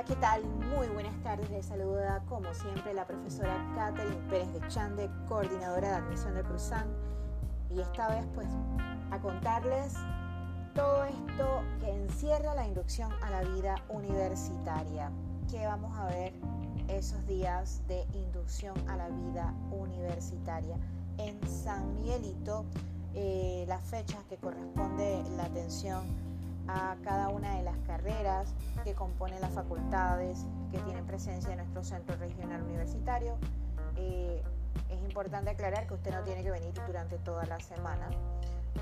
¿qué tal? Muy buenas tardes. Les saluda como siempre la profesora Catherine Pérez de Chande, coordinadora de admisión de Cruzán. Y esta vez pues a contarles todo esto que encierra la inducción a la vida universitaria. Que vamos a ver esos días de inducción a la vida universitaria en San Miguelito, eh, las fechas que corresponde la atención a cada una de las carreras que componen las facultades que tienen presencia en nuestro centro regional universitario. Eh, es importante aclarar que usted no tiene que venir durante toda la semana.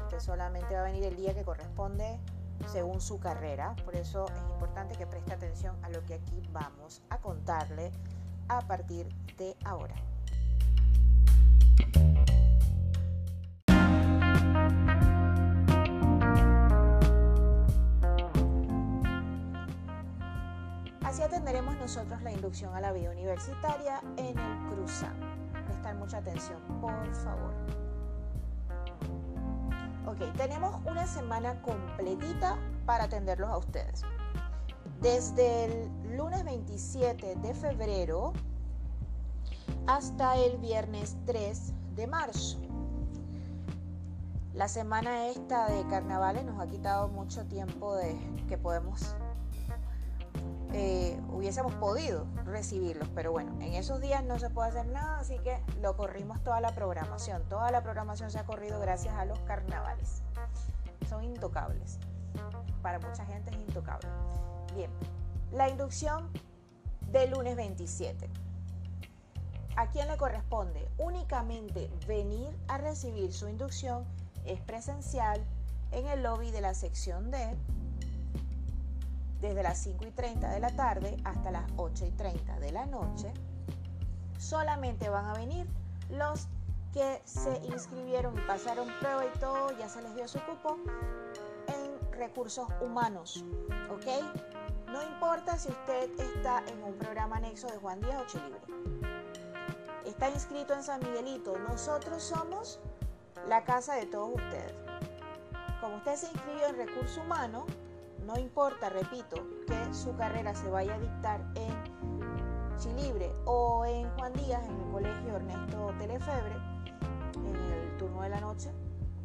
Usted solamente va a venir el día que corresponde según su carrera. Por eso es importante que preste atención a lo que aquí vamos a contarle a partir de ahora. Así atenderemos nosotros la inducción a la vida universitaria en el Cruzán. Prestar mucha atención, por favor. Ok, tenemos una semana completita para atenderlos a ustedes. Desde el lunes 27 de febrero hasta el viernes 3 de marzo. La semana esta de carnavales nos ha quitado mucho tiempo de que podemos eh, hubiésemos podido recibirlos, pero bueno, en esos días no se puede hacer nada, así que lo corrimos toda la programación. Toda la programación se ha corrido gracias a los carnavales. Son intocables. Para mucha gente es intocable. Bien, la inducción del lunes 27. ¿A quién le corresponde? Únicamente venir a recibir su inducción es presencial en el lobby de la sección D desde las 5 y 30 de la tarde hasta las 8 y 30 de la noche. Solamente van a venir los que se inscribieron y pasaron prueba y todo, ya se les dio su cupo en recursos humanos, ¿ok? No importa si usted está en un programa anexo de Juan Díaz o Chilibre. Está inscrito en San Miguelito. Nosotros somos la casa de todos ustedes. Como usted se inscribió en recursos humanos, no importa, repito, que su carrera se vaya a dictar en Chilibre o en Juan Díaz, en el colegio Ernesto Telefebre, en el turno de la noche,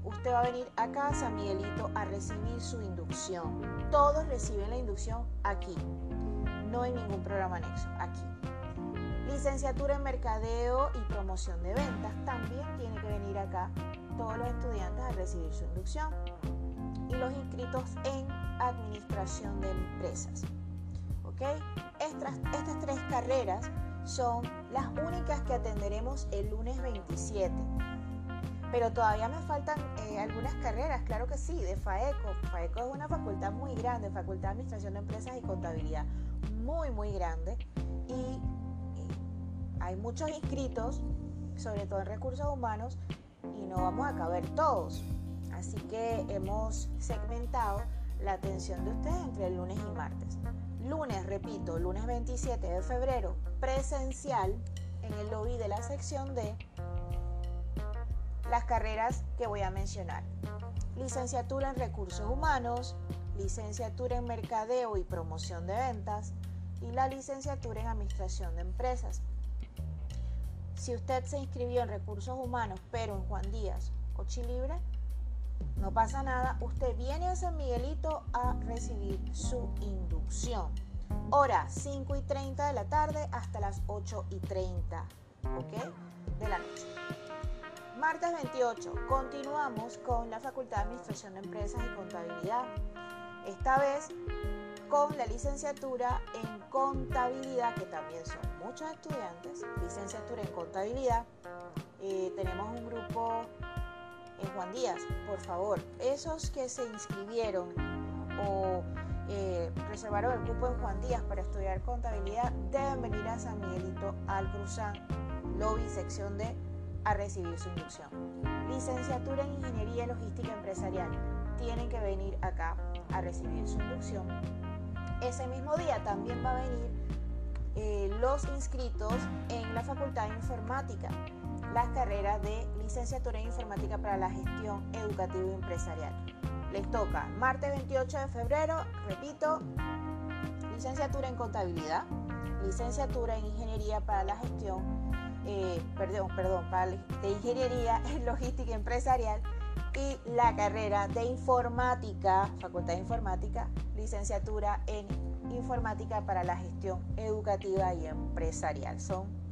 usted va a venir acá a San Miguelito a recibir su inducción. Todos reciben la inducción aquí, no hay ningún programa anexo, aquí. Licenciatura en Mercadeo y Promoción de Ventas, también tiene que venir acá todos los estudiantes a recibir su inducción. Y los inscritos en administración de empresas. ¿Ok? Estas, estas tres carreras son las únicas que atenderemos el lunes 27. Pero todavía me faltan eh, algunas carreras, claro que sí, de FAECO. FAECO es una facultad muy grande, Facultad de Administración de Empresas y Contabilidad, muy, muy grande. Y hay muchos inscritos, sobre todo en recursos humanos, y no vamos a caber todos. Así que hemos segmentado la atención de ustedes entre el lunes y martes. Lunes, repito, lunes 27 de febrero, presencial en el lobby de la sección de las carreras que voy a mencionar. Licenciatura en Recursos Humanos, licenciatura en Mercadeo y Promoción de Ventas y la licenciatura en Administración de Empresas. Si usted se inscribió en Recursos Humanos pero en Juan Díaz o Chilibre, no pasa nada, usted viene a San Miguelito a recibir su inducción. Hora 5 y 30 de la tarde hasta las 8 y 30 de la noche. Martes 28, continuamos con la Facultad de Administración de Empresas y Contabilidad. Esta vez con la licenciatura en contabilidad, que también son muchos estudiantes, licenciatura en contabilidad. Eh, tenemos un grupo en Juan Díaz, por favor, esos que se inscribieron o eh, reservaron el cupo en Juan Díaz para estudiar contabilidad deben venir a San Miguelito al Cruzán, lobby, sección D, a recibir su inducción. Licenciatura en Ingeniería Logística Empresarial, tienen que venir acá a recibir su inducción. Ese mismo día también va a venir eh, los inscritos en la Facultad de Informática las carreras de licenciatura en informática para la gestión educativa y empresarial. Les toca martes 28 de febrero, repito, licenciatura en contabilidad, licenciatura en ingeniería para la gestión, eh, perdón, perdón, para, de ingeniería en logística empresarial y la carrera de informática, facultad de informática, licenciatura en informática para la gestión educativa y empresarial. Son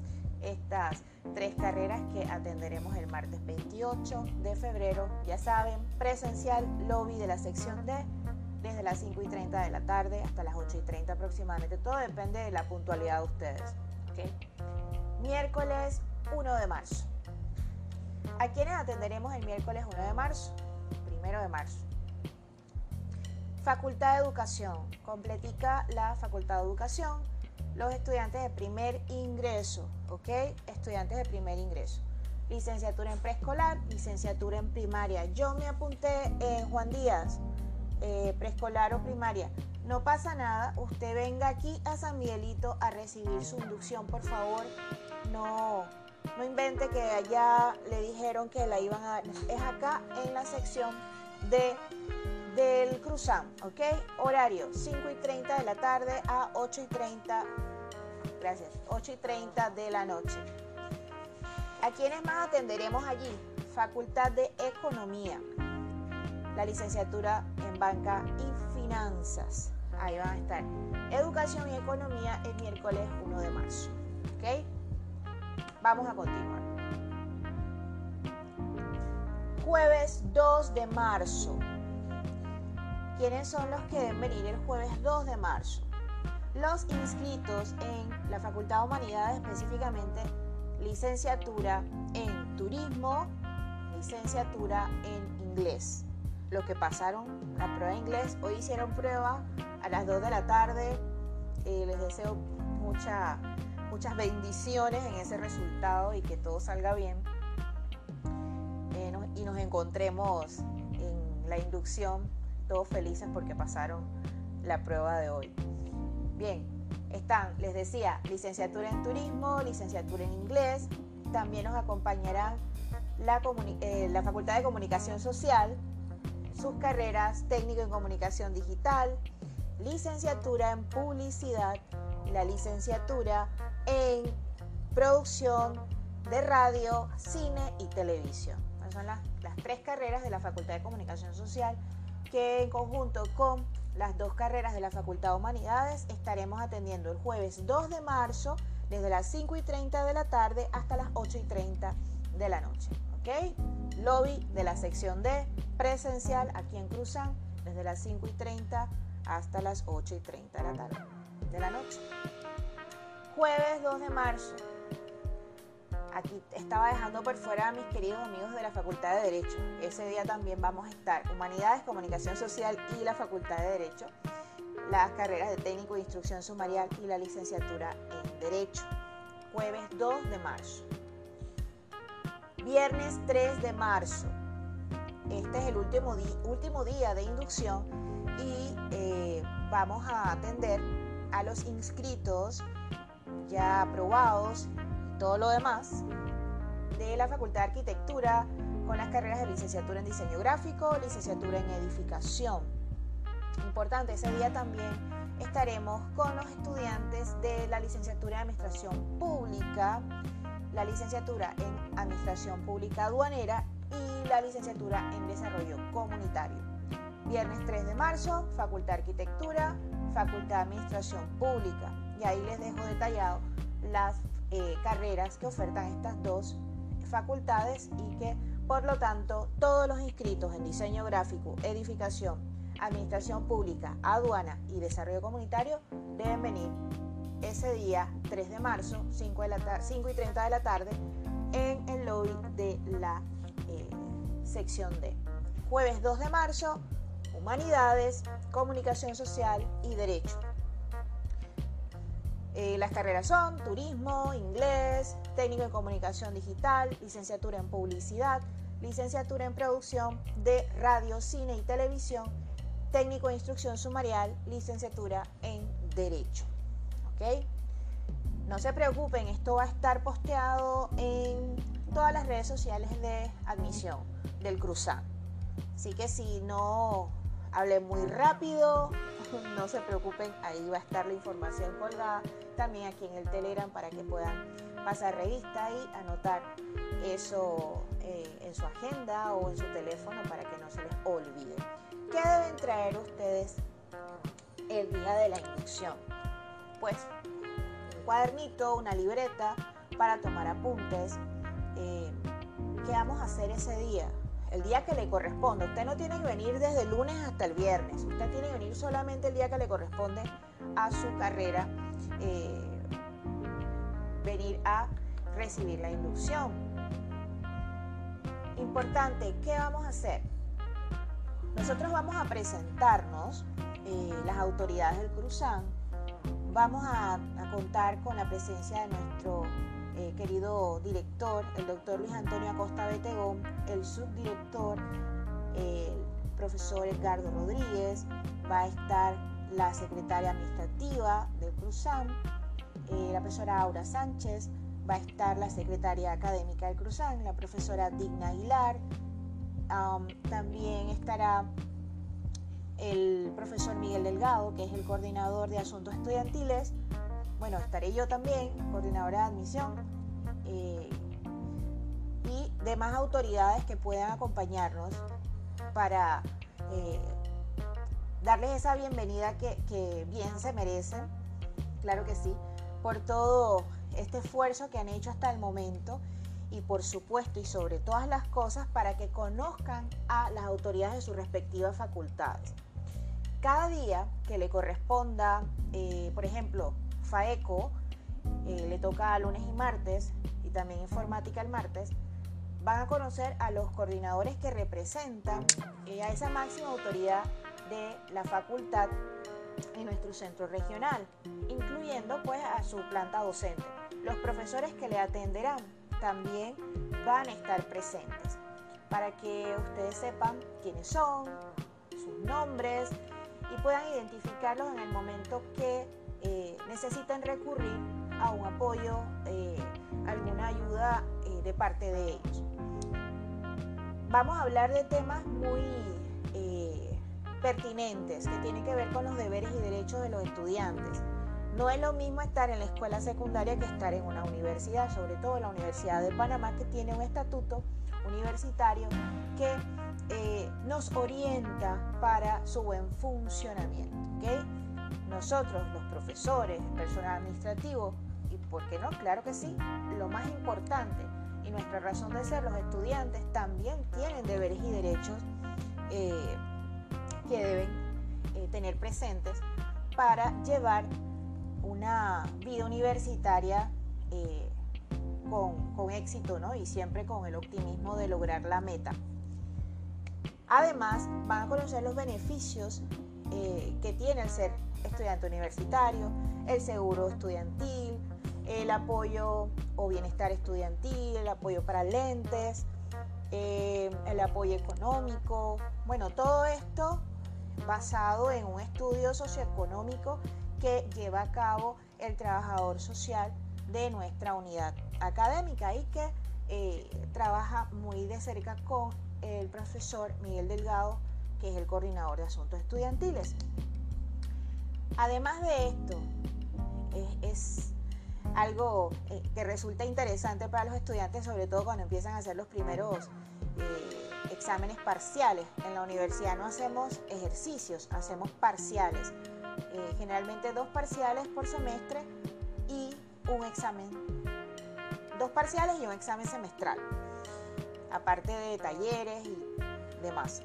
estas tres carreras que atenderemos el martes 28 de febrero. Ya saben, presencial, lobby de la sección D, desde las 5 y 30 de la tarde hasta las 8 y 30 aproximadamente. Todo depende de la puntualidad de ustedes. Miércoles 1 de marzo. ¿A quiénes atenderemos el miércoles 1 de marzo? Primero de marzo. Facultad de Educación. Completica la Facultad de Educación. Los estudiantes de primer ingreso, ¿ok? Estudiantes de primer ingreso. Licenciatura en preescolar, licenciatura en primaria. Yo me apunté en Juan Díaz, eh, preescolar o primaria. No pasa nada, usted venga aquí a San Miguelito a recibir su inducción, por favor. No, no invente que allá le dijeron que la iban a. Es acá en la sección de del Cruzam, ¿ok? Horario 5 y 30 de la tarde a 8 y 30, gracias, 8 y 30 de la noche. ¿A quiénes más atenderemos allí? Facultad de Economía, la licenciatura en Banca y Finanzas. Ahí van a estar. Educación y Economía el miércoles 1 de marzo, ¿ok? Vamos a continuar. Jueves 2 de marzo. ¿Quiénes son los que deben venir el jueves 2 de marzo? Los inscritos en la Facultad de Humanidades, específicamente licenciatura en turismo, licenciatura en inglés. Los que pasaron la prueba de inglés, hoy hicieron prueba a las 2 de la tarde. Eh, les deseo mucha muchas bendiciones en ese resultado y que todo salga bien. Eh, y nos encontremos en la inducción todos felices porque pasaron la prueba de hoy. Bien, están, les decía, licenciatura en turismo, licenciatura en inglés, también nos acompañará la, eh, la Facultad de Comunicación Social, sus carreras técnico en comunicación digital, licenciatura en publicidad, la licenciatura en producción de radio, cine y televisión. Esas son las, las tres carreras de la Facultad de Comunicación Social que en conjunto con las dos carreras de la Facultad de Humanidades estaremos atendiendo el jueves 2 de marzo desde las 5 y 30 de la tarde hasta las 8 y 30 de la noche. ¿Ok? Lobby de la sección D, presencial aquí en Cruzán, desde las 5 y 30 hasta las 8 y 30 de la tarde de la noche. Jueves 2 de marzo. Aquí estaba dejando por fuera a mis queridos amigos de la Facultad de Derecho. Ese día también vamos a estar Humanidades, Comunicación Social y la Facultad de Derecho. Las carreras de técnico de instrucción sumarial y la licenciatura en Derecho. Jueves 2 de marzo. Viernes 3 de marzo. Este es el último, último día de inducción y eh, vamos a atender a los inscritos ya aprobados todo lo demás de la Facultad de Arquitectura con las carreras de licenciatura en diseño gráfico, licenciatura en edificación. Importante, ese día también estaremos con los estudiantes de la licenciatura en administración pública, la licenciatura en administración pública aduanera y la licenciatura en desarrollo comunitario. Viernes 3 de marzo, Facultad de Arquitectura, Facultad de Administración Pública. Y ahí les dejo detallado las eh, carreras que ofertan estas dos facultades y que por lo tanto todos los inscritos en diseño gráfico, edificación, administración pública, aduana y desarrollo comunitario deben venir ese día 3 de marzo, 5, de la 5 y 30 de la tarde, en el lobby de la eh, sección D. Jueves 2 de marzo, Humanidades, Comunicación Social y Derecho. Eh, las carreras son turismo, inglés, técnico en comunicación digital, licenciatura en publicidad, licenciatura en producción de radio, cine y televisión, técnico en instrucción sumarial, licenciatura en derecho. ¿Ok? No se preocupen, esto va a estar posteado en todas las redes sociales de admisión del Cruzán. Así que si no hablé muy rápido no se preocupen, ahí va a estar la información colgada, también aquí en el Telegram para que puedan pasar revista y anotar eso eh, en su agenda o en su teléfono para que no se les olvide. ¿Qué deben traer ustedes el día de la inducción? Pues un cuadernito, una libreta para tomar apuntes. Eh, ¿Qué vamos a hacer ese día? El día que le corresponde. Usted no tiene que venir desde el lunes hasta el viernes. Usted tiene que venir solamente el día que le corresponde a su carrera, eh, venir a recibir la inducción. Importante, ¿qué vamos a hacer? Nosotros vamos a presentarnos, eh, las autoridades del Cruzán, vamos a contar con la presencia de nuestro eh, querido director, el doctor Luis Antonio Acosta Betegón, el subdirector, el profesor Edgardo Rodríguez, va a estar la secretaria administrativa del Cruzam, eh, la profesora Aura Sánchez, va a estar la secretaria académica del Cruzam, la profesora Digna Aguilar, también estará el profesor Miguel Delgado, que es el coordinador de asuntos estudiantiles, bueno, estaré yo también, coordinadora de admisión, eh, y demás autoridades que puedan acompañarnos para eh, darles esa bienvenida que, bien se merecen, claro que sí, por todo este esfuerzo que han hecho hasta el momento y por supuesto y sobre todas las cosas para que conozcan a las autoridades de sus respectivas facultades. Cada día que le corresponda, eh, por ejemplo, FAECO eh, le toca lunes y martes y también informática el martes, van a conocer a los coordinadores que representan eh, a esa máxima autoridad de la facultad en nuestro centro regional, incluyendo pues a su planta docente. Los profesores que le atenderán también van a estar presentes para que ustedes sepan quiénes son, sus nombres y puedan identificarlos en el momento que eh, necesitan recurrir a un apoyo, eh, alguna ayuda eh, de parte de ellos. Vamos a hablar de temas muy pertinentes que tienen que ver con los deberes y derechos de los estudiantes. No es lo mismo estar en la escuela secundaria que estar en una universidad, sobre todo la Universidad de Panamá, que tiene un estatuto universitario que nos orienta para su buen funcionamiento. ¿okay? Nosotros, los profesores, el personal administrativo, y por qué no, claro que sí, lo más importante y nuestra razón de ser, los estudiantes también tienen deberes y derechos eh, que deben eh, tener presentes para llevar una vida universitaria eh, con, éxito ¿no? y siempre con el optimismo de lograr la meta. Además, van a conocer los beneficios que tiene el ser estudiante universitario, el seguro estudiantil, el apoyo o bienestar estudiantil, el apoyo para lentes, eh, el apoyo económico. Bueno, todo esto basado en un estudio socioeconómico que lleva a cabo el trabajador social de nuestra unidad académica y que eh, trabaja muy de cerca con el profesor Miguel Delgado, que es el coordinador de asuntos estudiantiles. Además de esto, es, algo eh, que resulta interesante para los estudiantes, sobre todo cuando empiezan a hacer los primeros eh, exámenes parciales. En la universidad no hacemos ejercicios, hacemos parciales. Eh, generalmente dos parciales por semestre y un examen. Dos parciales y un examen semestral. Aparte de talleres y demás.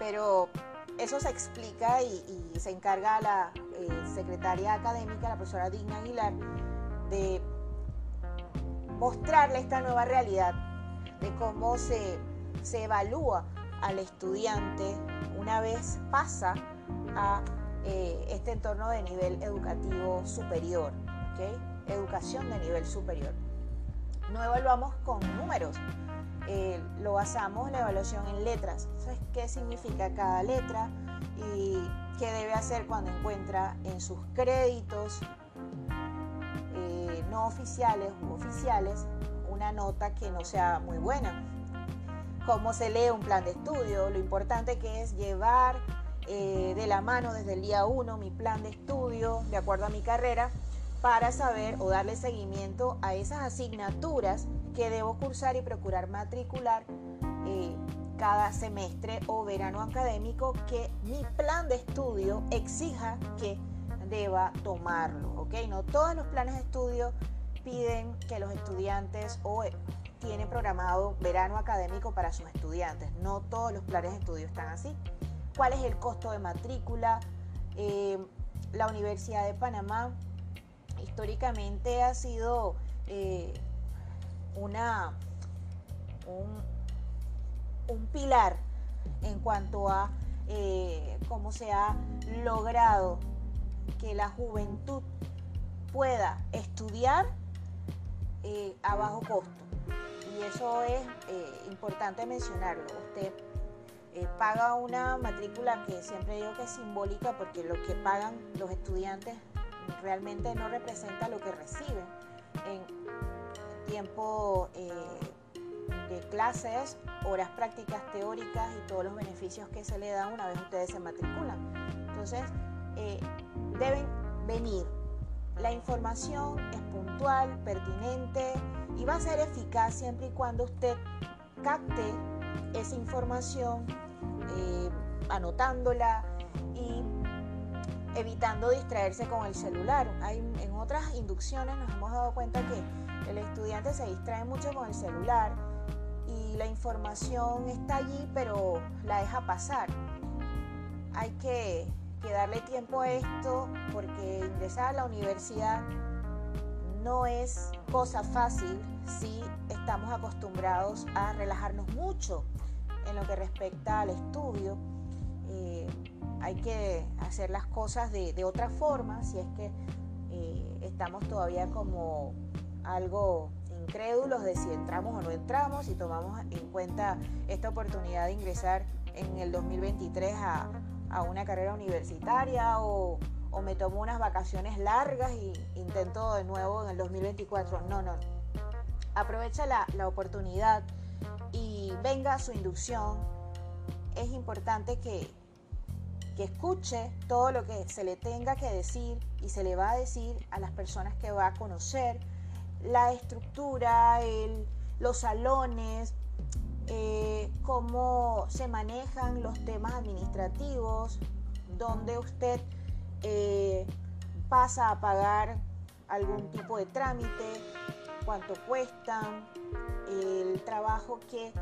Pero eso se explica y, se encarga la eh, secretaria académica, la profesora Digna Aguilar, de mostrarle esta nueva realidad, de cómo se, evalúa al estudiante una vez pasa a eh, este entorno de nivel educativo superior, educación de nivel superior. No evaluamos con números, eh, lo basamos la evaluación en letras. ¿Qué significa cada letra y qué debe hacer cuando encuentra en sus créditos eh, no oficiales u oficiales una nota que no sea muy buena? ¿Cómo se lee un plan de estudio? Lo importante que es llevar eh, de la mano desde el día 1 mi plan de estudio de acuerdo a mi carrera para saber o darle seguimiento a esas asignaturas que debo cursar y procurar matricular eh, cada semestre o verano académico que mi plan de estudio exija que deba tomarlo, ¿ok? No todos los planes de estudio piden que los estudiantes o eh, tienen programado verano académico para sus estudiantes. No todos los planes de estudio están así. ¿Cuál es el costo de matrícula? Eh, la Universidad de Panamá históricamente ha sido una, un, pilar en cuanto a cómo se ha logrado que la juventud pueda estudiar eh, a bajo costo. Y eso es eh, importante mencionarlo. Usted eh, paga una matrícula que siempre digo que es simbólica porque lo que pagan los estudiantes realmente no representa lo que reciben en tiempo de clases, horas prácticas teóricas y todos los beneficios que se le dan una vez ustedes se matriculan. Entonces, deben venir. La información es puntual, pertinente y va a ser eficaz siempre y cuando usted capte esa información, eh, anotándola y evitando distraerse con el celular. Hay, en otras inducciones nos hemos dado cuenta que el estudiante se distrae mucho con el celular y la información está allí pero la deja pasar. Hay que darle tiempo a esto porque ingresar a la universidad no es cosa fácil si estamos acostumbrados a relajarnos mucho en lo que respecta al estudio. Eh, hay que hacer las cosas de, otra forma si es que eh, estamos todavía como algo incrédulos de si entramos o no entramos, y tomamos en cuenta esta oportunidad de ingresar en el 2023 a, a una carrera universitaria o, me tomo unas vacaciones largas y intento de nuevo en el 2024. No, no. Aprovecha la, oportunidad y venga a su inducción. Es importante que, que escuche todo lo que se le tenga que decir y se le va a decir a las personas que va a conocer, la estructura, los salones, eh, cómo se manejan los temas administrativos, donde usted eh, pasa a pagar algún tipo de trámite, cuánto cuestan, el trabajo que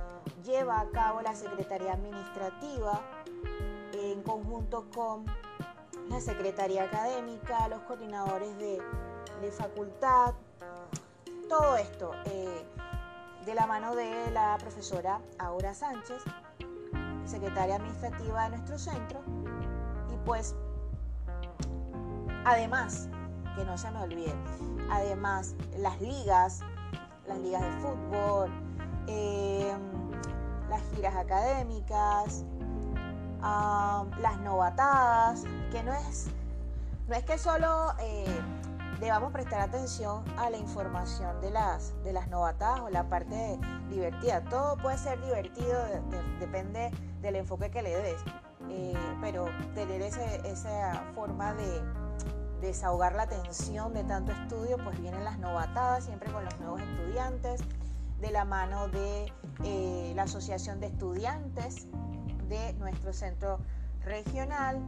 lleva a cabo la Secretaría Administrativa en conjunto con la Secretaría Académica, los coordinadores de, facultad, todo esto. Eh, de la mano de la profesora Aura Sánchez, secretaria administrativa de nuestro centro. Y pues, además, que no se me olvide, además las ligas, las ligas de fútbol, em, las giras académicas, las novatadas, que no es, no es que solo... Eh, debamos prestar atención a la información de las, de las novatadas o la parte divertida. Todo puede ser divertido, depende del enfoque que le des, eh, pero tener esa forma de desahogar la tensión de tanto estudio, pues vienen las novatadas, siempre con los nuevos estudiantes, de la mano de eh, la Asociación de Estudiantes de nuestro centro regional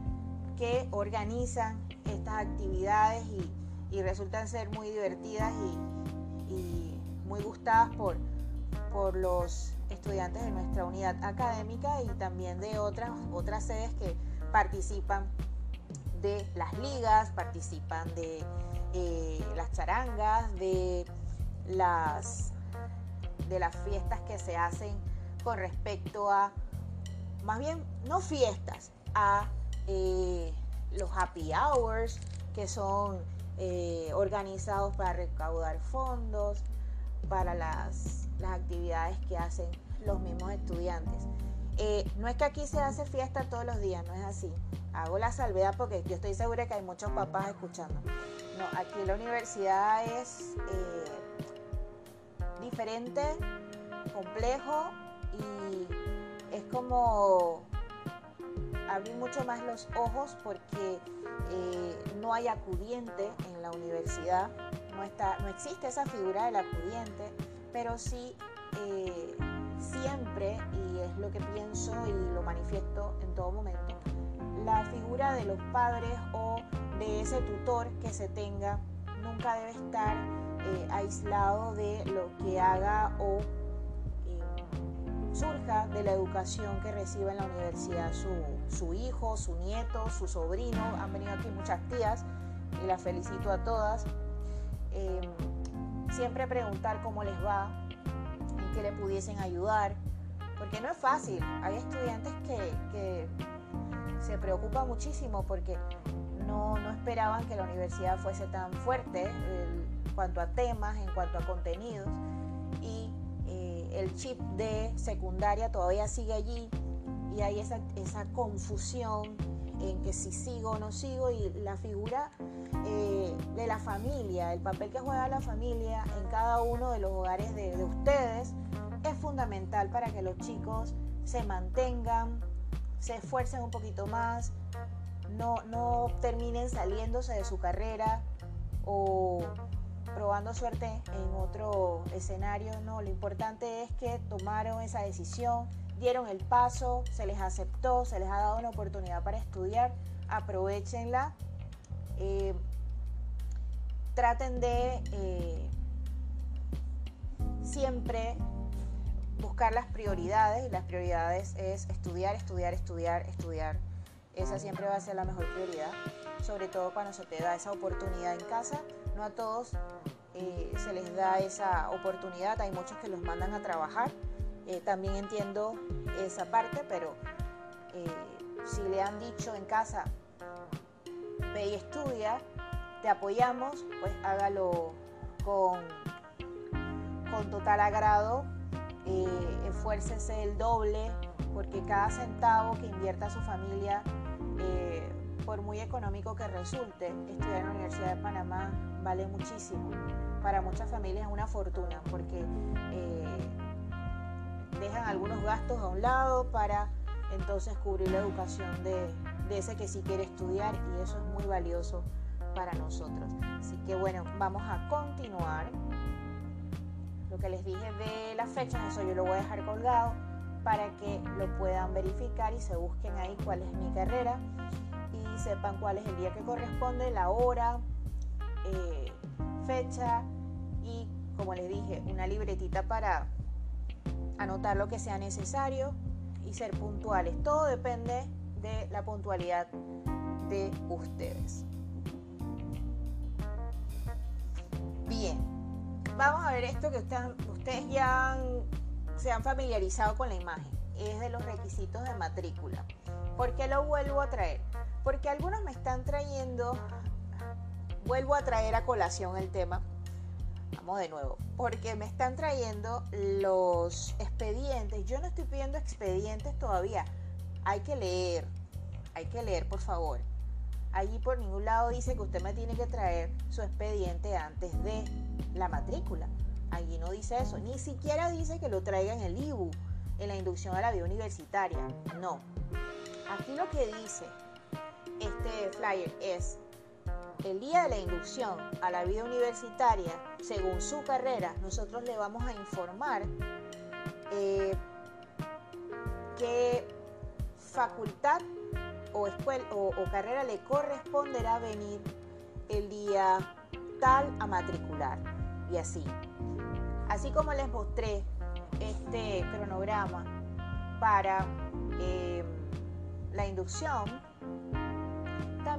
que organizan estas actividades y y resultan ser muy divertidas y, muy gustadas por, por los estudiantes de nuestra unidad académica y también de otras, otras sedes que participan de las ligas, participan de eh, las charangas, de las, de las fiestas que se hacen con respecto a, más bien, no fiestas, a eh, los happy hours, que son eh, organizados para recaudar fondos, para las, actividades que hacen los mismos estudiantes. Eh, no es que aquí se hace fiesta todos los días, no es así. Hago la salvedad porque yo estoy segura que hay muchos papás escuchando. No, aquí la universidad es eh, diferente, complejo y es como abrir mucho más los ojos porque eh, no hay acudiente en la universidad, no, está, no existe esa figura del acudiente, pero sí eh, siempre, y es lo que pienso y lo manifiesto en todo momento, la figura de los padres o de ese tutor que se tenga nunca debe estar eh, aislado de lo que haga o surja de la educación que reciba en la universidad su, hijo, su nieto, su sobrino. Han venido aquí muchas tías y las felicito a todas. Em, siempre preguntar cómo les va, en qué le pudiesen ayudar, porque no es fácil. Hay estudiantes que, se preocupan muchísimo porque no, esperaban que la universidad fuese tan fuerte en cuanto a temas, en cuanto a contenidos. Y el chip de secundaria todavía sigue allí y hay esa, confusión en que si sigo o no sigo y la figura eh, de la familia, el papel que juega la familia en cada uno de los hogares de, ustedes es fundamental para que los chicos se mantengan, se esfuercen un poquito más, no, no terminen saliéndose de su carrera o probando suerte en otro escenario, no, lo importante es que tomaron esa decisión, dieron el paso, se les aceptó, se les ha dado una oportunidad para estudiar, aprovechenla, eh, traten de eh, siempre buscar las prioridades, las prioridades es estudiar, estudiar, estudiar, estudiar. Esa siempre va a ser la mejor prioridad, sobre todo cuando se te da esa oportunidad en casa no a todos eh, se les da esa oportunidad, hay muchos que los mandan a trabajar. Eh, también entiendo esa parte, pero eh, si le han dicho en casa, ve y estudia, te apoyamos, pues hágalo con, con total agrado, esfuércese el doble, porque cada centavo que invierta su familia, por muy económico que resulte, estudiar en la Universidad de Panamá vale muchísimo. Para muchas familias es una fortuna porque eh, dejan algunos gastos a un lado para entonces cubrir la educación de, de ese que sí quiere estudiar y eso es muy valioso para nosotros. Así que bueno, vamos a continuar. Lo que les dije de las fechas, eso yo lo voy a dejar colgado para que lo puedan verificar y se busquen ahí cuál es mi carrera y sepan cuál es el día que corresponde, la hora, eh, fecha y, como les dije, una libretita para anotar lo que sea necesario y ser puntuales. Todo depende de la puntualidad de ustedes. Bien, vamos a ver esto que ustedes ya se han familiarizado con la imagen. Es de los requisitos de matrícula. ¿Por qué lo vuelvo a traer? Porque algunos me están trayendo vuelvo a traer a colación el tema. Vamos de nuevo, porque me están trayendo los expedientes. Yo no estoy pidiendo expedientes todavía. Hay que leer, hay que leer, por favor. Allí por ningún lado dice que usted me tiene que traer su expediente antes de la matrícula. Allí no dice eso. Ni siquiera dice que lo traiga en el IBU, en la inducción a la vida universitaria. No. Aquí lo que dice este flyer es el día de la inducción a la vida universitaria, según su carrera, nosotros le vamos a informar eh, qué facultad o, escuela, o, carrera le corresponderá venir el día tal a matricular y así. Así como les mostré este cronograma para eh, la inducción,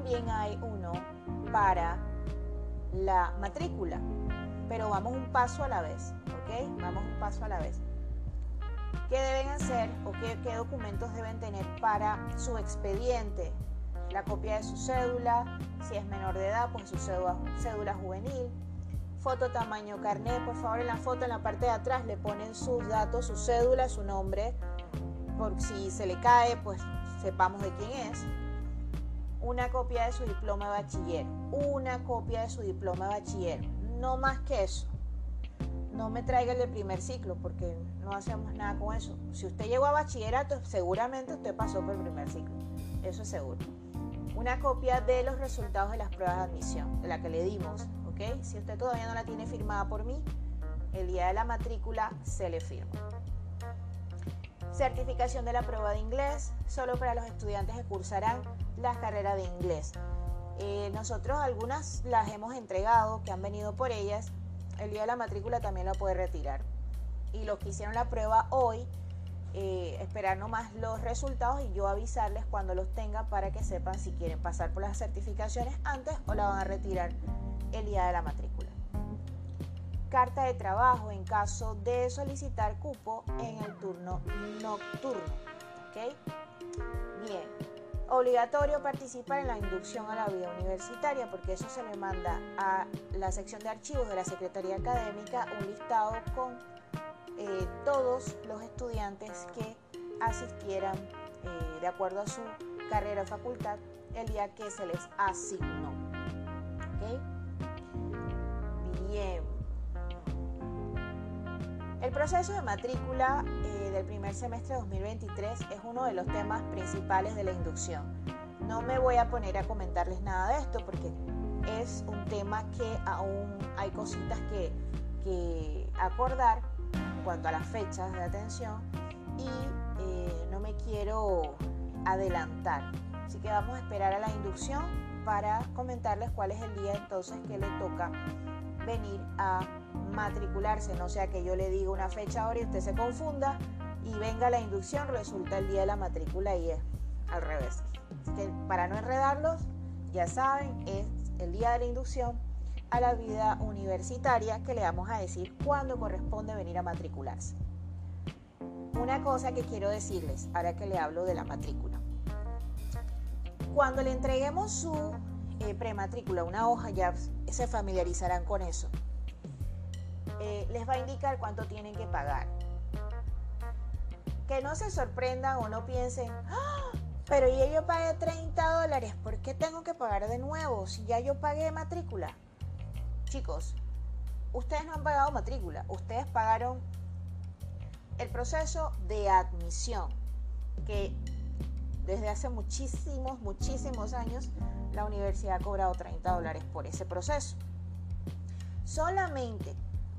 también hay uno para la matrícula, pero vamos un paso a la vez, ¿ok? Vamos un paso a la vez. ¿Qué deben hacer o qué, documentos deben tener para su expediente? La copia de su cédula, si es menor de edad, pues su cédula, cédula juvenil, foto tamaño carnet, por favor en la foto en la parte de atrás le ponen sus datos, su cédula, su nombre, por si se le cae, pues sepamos de quién es una copia de su diploma de bachiller, una copia de su diploma de bachiller, no más que eso. No me traiga el de primer ciclo porque no hacemos nada con eso. Si usted llegó a bachillerato, seguramente usted pasó por el primer ciclo. eso es seguro. Una copia de los resultados de las pruebas de admisión, de la que le dimos, ¿ok? Si usted todavía no la tiene firmada por mí, el día de la matrícula se le firma. Certificación de la prueba de inglés, solo para los estudiantes que cursarán la carrera de inglés. Eh, nosotros algunas las hemos entregado, que han venido por ellas. El día de la matrícula también la puede retirar. Y los que hicieron la prueba hoy, eh, esperar nomás los resultados y yo avisarles cuando los tenga para que sepan si quieren pasar por las certificaciones antes o la van a retirar el día de la matrícula. Carta de trabajo en caso de solicitar cupo en el turno nocturno. ¿Ok? Bien obligatorio participar en la inducción a la vida universitaria, porque eso se le manda a la sección de archivos de la Secretaría Académica un listado con eh, todos los estudiantes que asistieran eh, de acuerdo a su carrera o facultad el día que se les asignó. Bien. El proceso de matrícula eh, del primer semestre de 2023 es uno de los temas principales de la inducción. No me voy a poner a comentarles nada de esto porque es un tema que aún hay cositas que, acordar en cuanto a las fechas de atención y eh, no me quiero adelantar. Así que vamos a esperar a la inducción para comentarles cuál es el día entonces que le toca venir a matricularse, no sea que yo le diga una fecha ahora y usted se confunda y venga la inducción, resulta el día de la matrícula y es al revés. Para no enredarlos, ya saben, es el día de la inducción a la vida universitaria que le vamos a decir cuándo corresponde venir a matricularse. Una cosa que quiero decirles, ahora que le hablo de la matrícula. Cuando le entreguemos su eh, prematrícula, una hoja, ya se familiarizarán con eso. Eh, les va a indicar cuánto tienen que pagar. Que no se sorprendan o no piensen, ¡Ah! pero ya yo pagué 30 dólares, ¿por qué tengo que pagar de nuevo si ya yo pagué matrícula? Chicos, ustedes no han pagado matrícula, ustedes pagaron el proceso de admisión, que desde hace muchísimos, muchísimos años la universidad ha cobrado 30 dólares por ese proceso. Solamente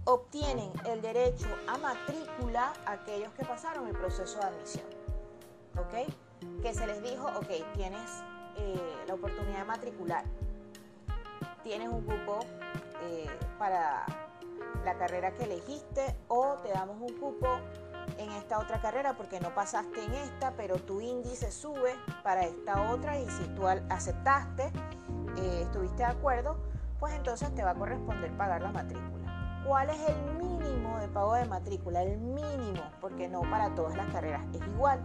obtienen el derecho a matrícula aquellos que pasaron el proceso de admisión. ¿Ok? Que se les dijo, ok, tienes eh, la oportunidad de matricular, tienes un cupo eh, para la carrera que elegiste o te damos un cupo en esta otra carrera porque no pasaste en esta, pero tu índice sube para esta otra y si tú aceptaste, eh, estuviste de acuerdo, pues entonces te va a corresponder pagar la matrícula. ¿Cuál es el mínimo de pago de matrícula? El mínimo, porque no para todas las carreras es igual.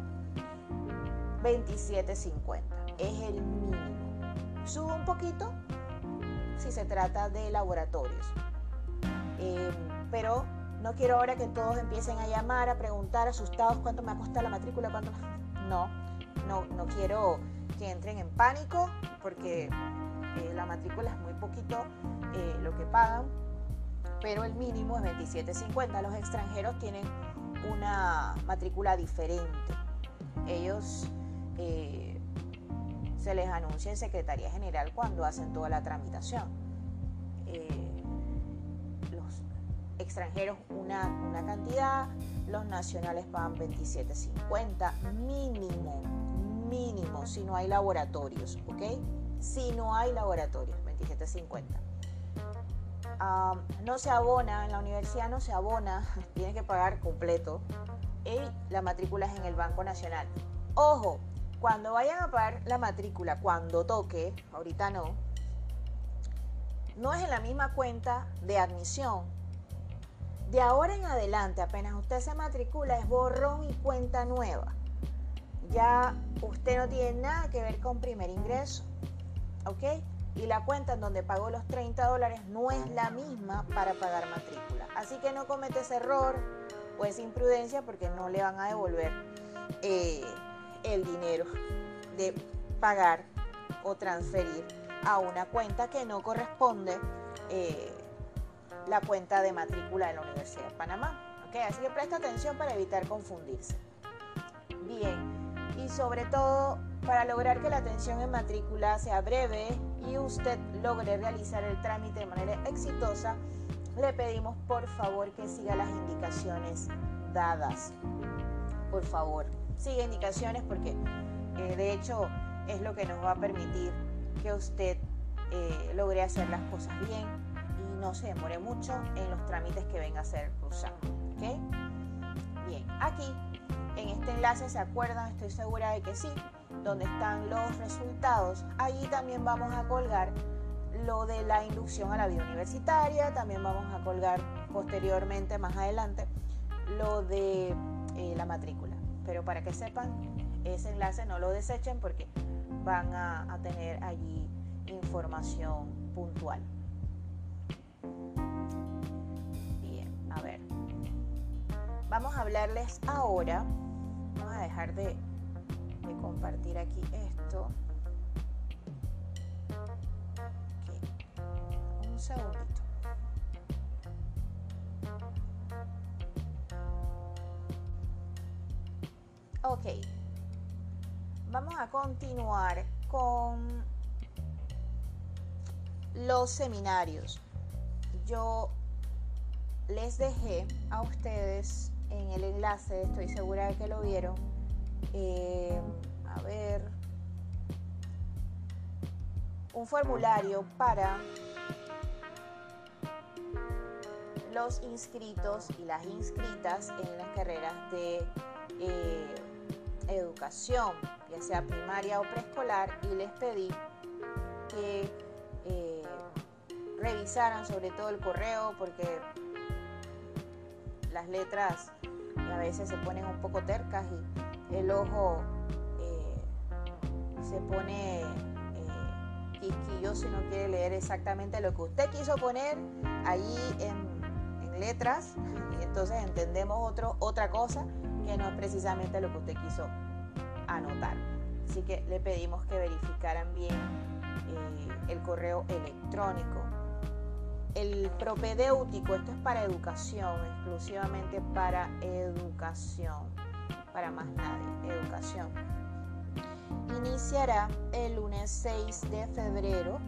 27.50 es el mínimo. Sube un poquito si se trata de laboratorios. Eh, pero no quiero ahora que todos empiecen a llamar, a preguntar asustados cuánto me ha costado la matrícula, cuánto... No, no, no quiero que entren en pánico porque eh, la matrícula es muy poquito eh, lo que pagan, pero el mínimo es 27.50. Los extranjeros tienen una matrícula diferente. Ellos eh, se les anuncia en Secretaría General cuando hacen toda la tramitación extranjeros una, una cantidad, los nacionales pagan 27.50 mínimo, mínimo, si no hay laboratorios, ¿ok? Si no hay laboratorios, 27.50. no se abona, en la universidad no se abona, tiene que pagar completo y la matrícula es en el Banco Nacional. Ojo, cuando vayan a pagar la matrícula, cuando toque, ahorita no, no es en la misma cuenta de admisión de ahora en adelante, apenas usted se matricula, es borrón y cuenta nueva. Ya usted no tiene nada que ver con primer ingreso. ¿Ok? Y la cuenta en donde pagó los 30 dólares no es la misma para pagar matrícula. Así que no comete ese error o esa imprudencia porque no le van a devolver eh, el dinero de pagar o transferir a una cuenta que no corresponde eh, la cuenta de matrícula de la Universidad de Panamá. ¿okay? Así que presta atención para evitar confundirse. Bien, y sobre todo para lograr que la atención en matrícula sea breve y usted logre realizar el trámite de manera exitosa, le pedimos por favor que siga las indicaciones dadas. Por favor, siga indicaciones porque eh, de hecho es lo que nos va a permitir que usted eh, logre hacer las cosas bien no se demore mucho en los trámites que venga a hacer cruzado. Bien, aquí en este enlace se acuerdan, estoy segura de que sí, donde están los resultados. Allí también vamos a colgar lo de la inducción a la vida universitaria, también vamos a colgar posteriormente, más adelante, lo de eh, la matrícula. Pero para que sepan, ese enlace no lo desechen porque van a, tener allí información puntual. Vamos a hablarles ahora, vamos a dejar de compartir aquí esto. Un segundito. Ok. Vamos a continuar con los seminarios. Yo les dejé a ustedes en el enlace, estoy segura de que lo vieron, eh, a ver, un formulario para los inscritos y las inscritas en las carreras de eh, educación, ya sea primaria o preescolar, y les pedí que eh, revisaran sobre todo el correo porque las letras a veces se ponen un poco tercas y el ojo se pone eh, quisquilloso y no quiere leer exactamente lo que usted quiso poner allí en, letras y entonces entendemos otra cosa que no es precisamente lo que usted quiso anotar. Así que le pedimos que verificaran bien eh, el correo electrónico. El propedéutico, esto es para educación, exclusivamente para educación, para más nadie, educación iniciará el lunes 6 de febrero.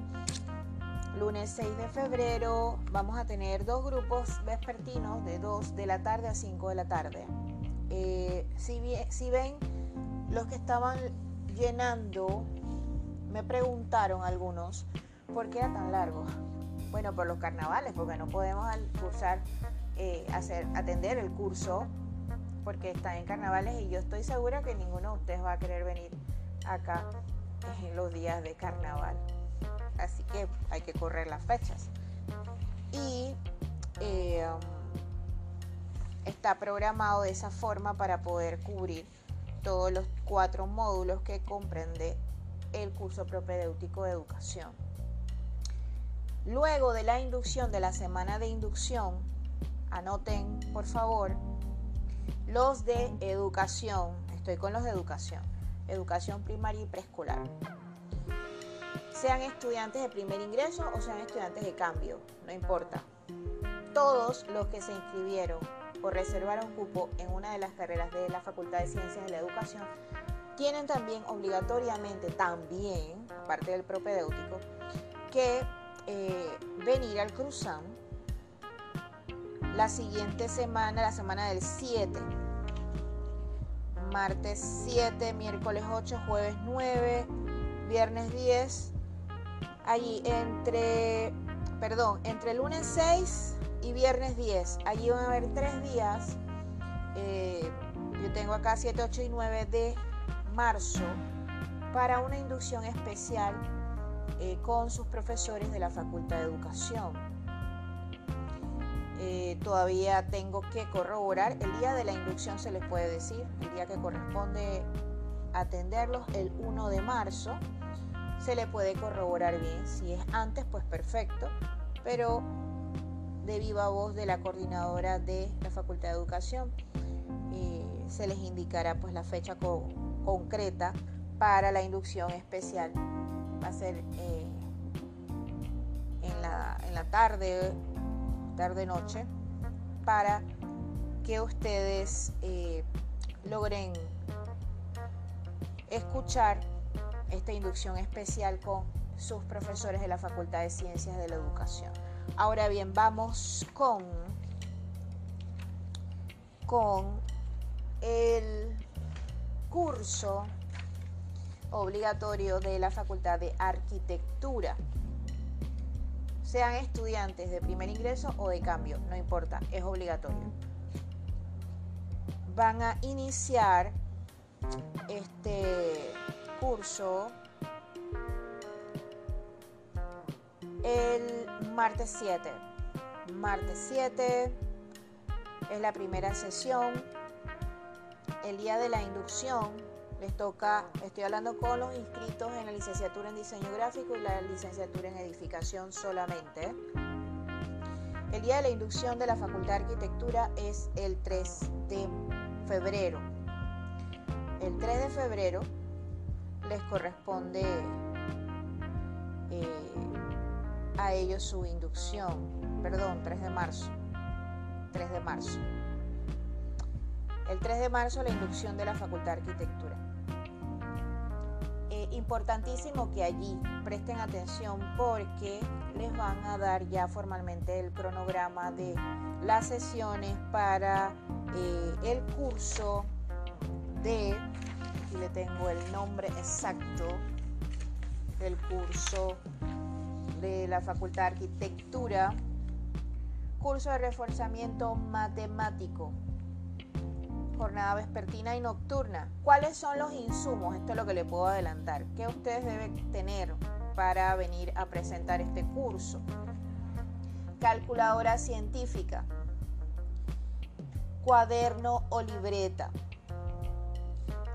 Lunes 6 de febrero vamos a tener dos grupos vespertinos de 2 de la tarde a 5 de la tarde. Eh, si, si ven, los que estaban llenando, me preguntaron algunos, ¿por qué era tan largo? Bueno, por los carnavales, porque no podemos cursar, eh, hacer, atender el curso porque está en carnavales y yo estoy segura que ninguno de ustedes va a querer venir acá en los días de carnaval. Así que hay que correr las fechas. Y eh, está programado de esa forma para poder cubrir todos los cuatro módulos que comprende el curso propedéutico de educación. Luego de la inducción, de la semana de inducción, anoten por favor los de educación. Estoy con los de educación educación primaria y preescolar. Sean estudiantes de primer ingreso o sean estudiantes de cambio, no importa. Todos los que se inscribieron o reservaron cupo en una de las carreras de la Facultad de Ciencias de la Educación tienen también obligatoriamente, también, aparte del propedéutico, que eh, venir al Cruzán la siguiente semana, la semana del 7 martes 7, miércoles 8, jueves 9, viernes 10. Allí entre, perdón, entre lunes 6 y viernes 10. Allí van a haber tres días. Eh, yo tengo acá 7, 8 y 9 de marzo para una inducción especial eh, con sus profesores de la Facultad de Educación. Eh, todavía tengo que corroborar. El día de la inducción se les puede decir, el día que corresponde atenderlos, el 1 de marzo, se le puede corroborar bien. Si es antes, pues perfecto, pero de viva voz de la coordinadora de la Facultad de Educación, eh, se les indicará pues la fecha concreta para la inducción especial. Va a ser eh, en, la, en la tarde tarde noche para que ustedes eh, logren escuchar esta inducción especial con sus profesores de la Facultad de Ciencias de la Educación. Ahora bien, vamos con, con el curso obligatorio de la Facultad de Arquitectura. Sean estudiantes de primer ingreso o de cambio, no importa, es obligatorio. Van a iniciar este curso el martes 7. Martes 7 es la primera sesión. El día de la inducción les toca, estoy hablando con los inscritos en la licenciatura en diseño gráfico y la licenciatura en edificación solamente. El día de la inducción de la Facultad de Arquitectura es el 3 de febrero. El 3 de febrero les corresponde eh, a ellos su inducción, perdón, 3 de marzo. 3 de marzo. El 3 de marzo la inducción de la Facultad de Arquitectura. Importantísimo que allí presten atención porque les van a dar ya formalmente el cronograma de las sesiones para eh, el curso de, aquí le tengo el nombre exacto del curso de la Facultad de Arquitectura, curso de reforzamiento matemático, jornada vespertina y nocturna. ¿Cuáles son los insumos? Esto es lo que le puedo adelantar. ¿Qué ustedes deben tener para venir a presentar este curso? Calculadora científica, cuaderno o libreta,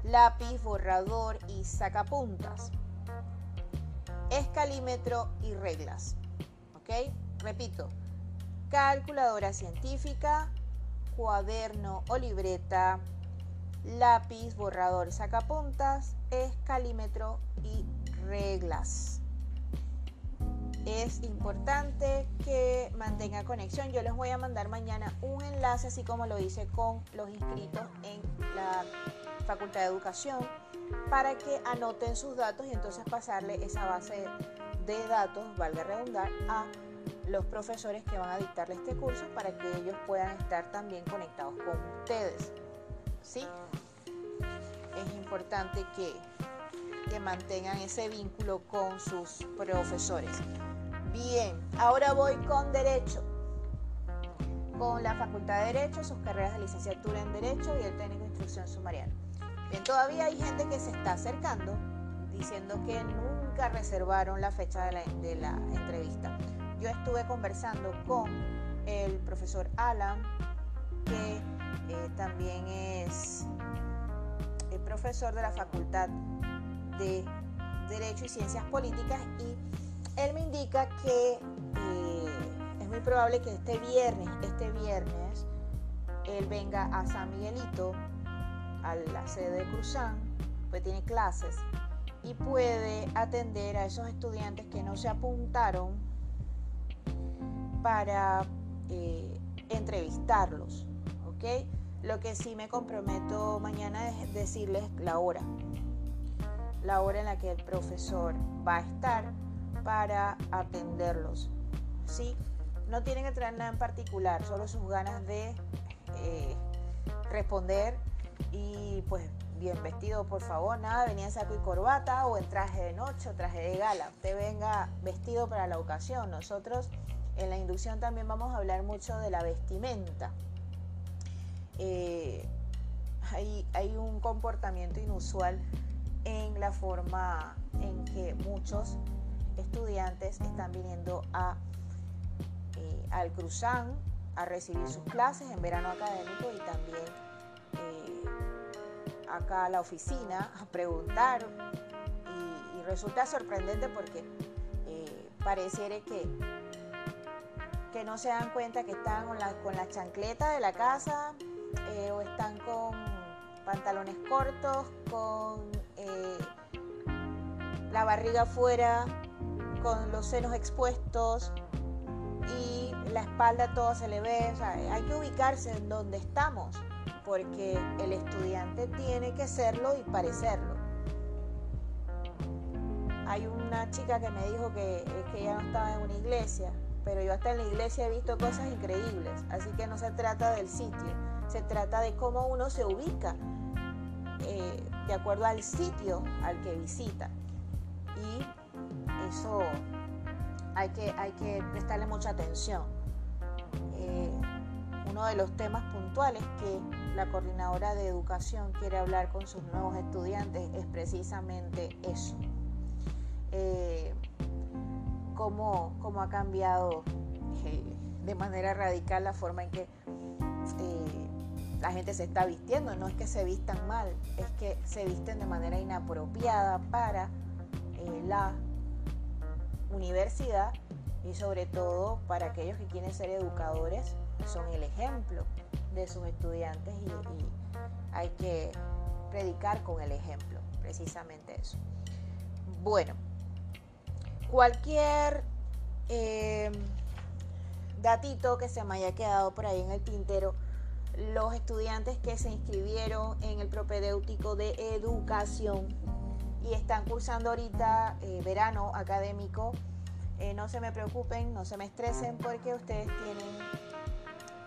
lápiz, borrador y sacapuntas escalímetro y reglas. ¿Ok? Repito, calculadora científica, cuaderno o libreta, lápiz, borrador, sacapuntas, escalímetro y reglas. Es importante que mantenga conexión. Yo les voy a mandar mañana un enlace, así como lo hice con los inscritos en la Facultad de Educación para que anoten sus datos y entonces pasarle esa base de datos, valga redundar, a los profesores que van a dictarle este curso para que ellos puedan estar también conectados con ustedes. ¿Sí? Es importante que, que mantengan ese vínculo con sus profesores. Bien, ahora voy con Derecho. Con la Facultad de Derecho, sus carreras de licenciatura en Derecho y el técnico de instrucción sumariana. Bien, todavía hay gente que se está acercando diciendo que nunca reservaron la fecha de la, entrevista. Yo estuve conversando con el profesor Alan, que eh, también es el profesor de la Facultad de Derecho y Ciencias Políticas, y él me indica que eh, es muy probable que este viernes, este viernes, él venga a San Miguelito a la sede de Cruzán, pues tiene clases y puede atender a esos estudiantes que no se apuntaron para eh, entrevistarlos, ¿ok? Lo que sí me comprometo mañana es decirles la hora, la hora en la que el profesor va a estar para atenderlos, ¿sí? No tienen que traer nada en particular, solo sus ganas de eh, responder y pues bien vestido, por favor, nada, venía en saco y corbata o en traje de noche o traje de gala. Usted venga vestido para la ocasión. Nosotros en la inducción también vamos a hablar mucho de la vestimenta. Eh, hay, un comportamiento inusual en la forma en que muchos estudiantes están viniendo a, eh, al Cruzán a recibir sus clases en verano académico y también acá a la oficina a preguntar y, resulta sorprendente porque eh, pareciera que, que no se dan cuenta que están con la, con chancleta de la casa eh, o están con pantalones cortos, con eh, la barriga afuera, con los senos expuestos y la espalda todo se le ve. hay que ubicarse en donde estamos porque el estudiante tiene que serlo y parecerlo. hay una chica que me dijo que, que ella no estaba en una iglesia, pero yo hasta en la iglesia he visto cosas increíbles. Así que no se trata del sitio, se trata de cómo uno se ubica eh, de acuerdo al sitio al que visita. Y eso hay que, hay que prestarle mucha atención. Eh, uno de los temas puntuales que la coordinadora de educación quiere hablar con sus nuevos estudiantes es precisamente eso. Eh, cómo, ha cambiado eh, de manera radical la forma en que eh, la gente se está vistiendo. No es que se vistan mal, es que se visten de manera inapropiada para la universidad y sobre todo para aquellos que quieren ser educadores, son el ejemplo de sus estudiantes y, hay que predicar con el ejemplo, precisamente eso. Bueno, cualquier eh, datito que se me haya quedado por ahí en el tintero, los estudiantes que se inscribieron en el propedéutico de educación y están cursando ahorita eh, verano académico, eh, no se me preocupen, no se me estresen porque ustedes tienen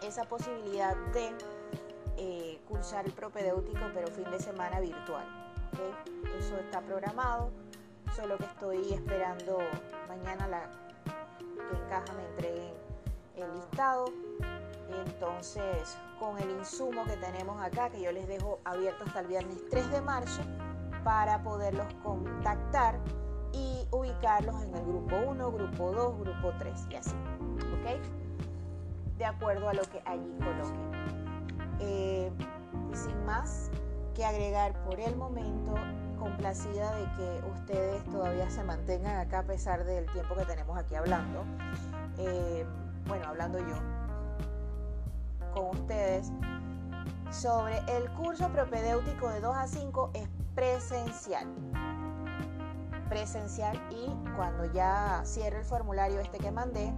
esa posibilidad de eh, cursar el propedéutico, pero fin de semana virtual. Eso está programado, solo que estoy esperando mañana la, que en caja me entreguen el listado. Entonces, con el insumo que tenemos acá, que yo les dejo abierto hasta el viernes 3 de marzo, para poderlos contactar y ubicarlos en el grupo 1, grupo 2, grupo 3 y así. ¿Ok? De acuerdo a lo que allí coloquen. Eh, sin más que agregar por el momento, complacida de que ustedes todavía se mantengan acá a pesar del tiempo que tenemos aquí hablando. Eh, bueno, hablando yo con ustedes sobre el curso propedéutico de 2 a 5 es presencial. Presencial y cuando ya cierre el formulario este que mandé,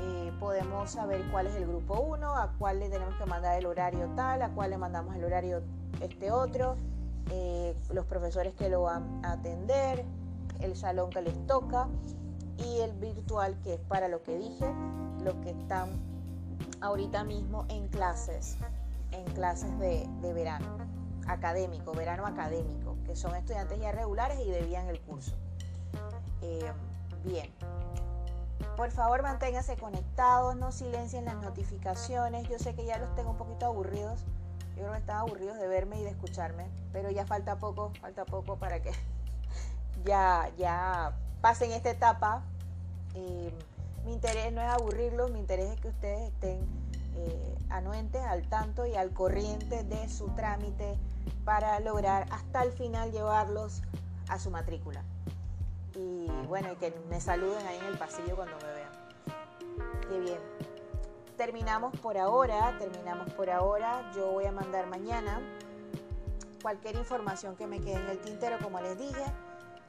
eh, podemos saber cuál es el grupo 1, a cuál le tenemos que mandar el horario tal, a cuál le mandamos el horario este otro, eh, los profesores que lo van a atender, el salón que les toca y el virtual que es para lo que dije, los que están ahorita mismo en clases, en clases de verano académico, verano académico, que son estudiantes ya regulares y debían el curso. Eh, bien. Por favor, manténganse conectados, no silencien las notificaciones. Yo sé que ya los tengo un poquito aburridos. Yo creo que están aburridos de verme y de escucharme, pero ya falta poco, falta poco para que ya, ya pasen esta etapa. Eh, mi interés no es aburrirlos, mi interés es que ustedes estén eh, anuentes, al tanto y al corriente de su trámite para lograr hasta el final llevarlos a su matrícula. Y bueno, que me saluden ahí en el pasillo cuando me vean. Qué bien. Terminamos por ahora, terminamos por ahora. Yo voy a mandar mañana cualquier información que me quede en el tintero, como les dije.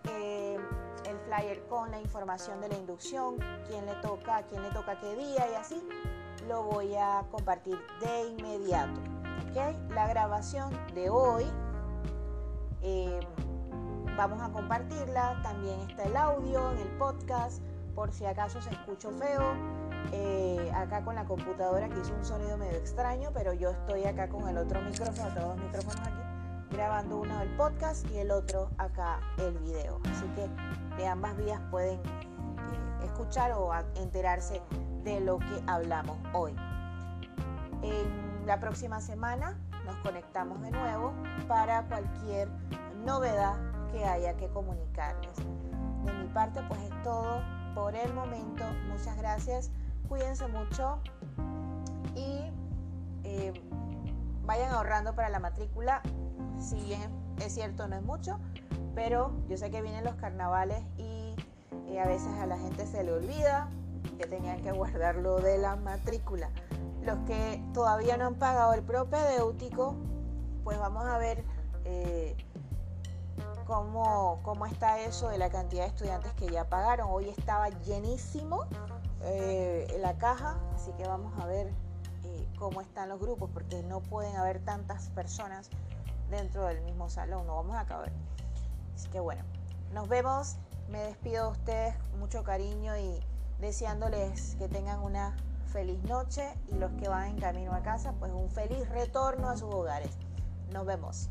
Eh, el flyer con la información de la inducción, quién le toca, quién le toca qué día y así, lo voy a compartir de inmediato. La grabación de hoy eh, vamos a compartirla. También está el audio en el podcast por si acaso se escucho feo. Eh, acá con la computadora que hizo un sonido medio extraño, pero yo estoy acá con el otro micrófono, todos micrófonos aquí, grabando uno el podcast y el otro acá el video. Así que de ambas vías pueden eh, escuchar o enterarse de lo que hablamos hoy. En la próxima semana nos conectamos de nuevo para cualquier novedad que haya que comunicarles. De mi parte, pues es todo por el momento. Muchas gracias. Cuídense mucho y eh, vayan ahorrando para la matrícula. Si es cierto, no es mucho, pero yo sé que vienen los carnavales y eh, a veces a la gente se le olvida que tenían que guardarlo de la matrícula los que todavía no han pagado el propedéutico, pues vamos a ver eh, cómo, está eso de la cantidad de estudiantes que ya pagaron. Hoy estaba llenísimo eh, la caja, así que vamos a ver eh, cómo están los grupos, porque no pueden haber tantas personas dentro del mismo salón, no vamos a caber. Así que bueno, Nos vemos, me despido de ustedes con mucho cariño y deseándoles que tengan una feliz noche y los que van en camino a casa, pues un feliz retorno a sus hogares. Nos vemos.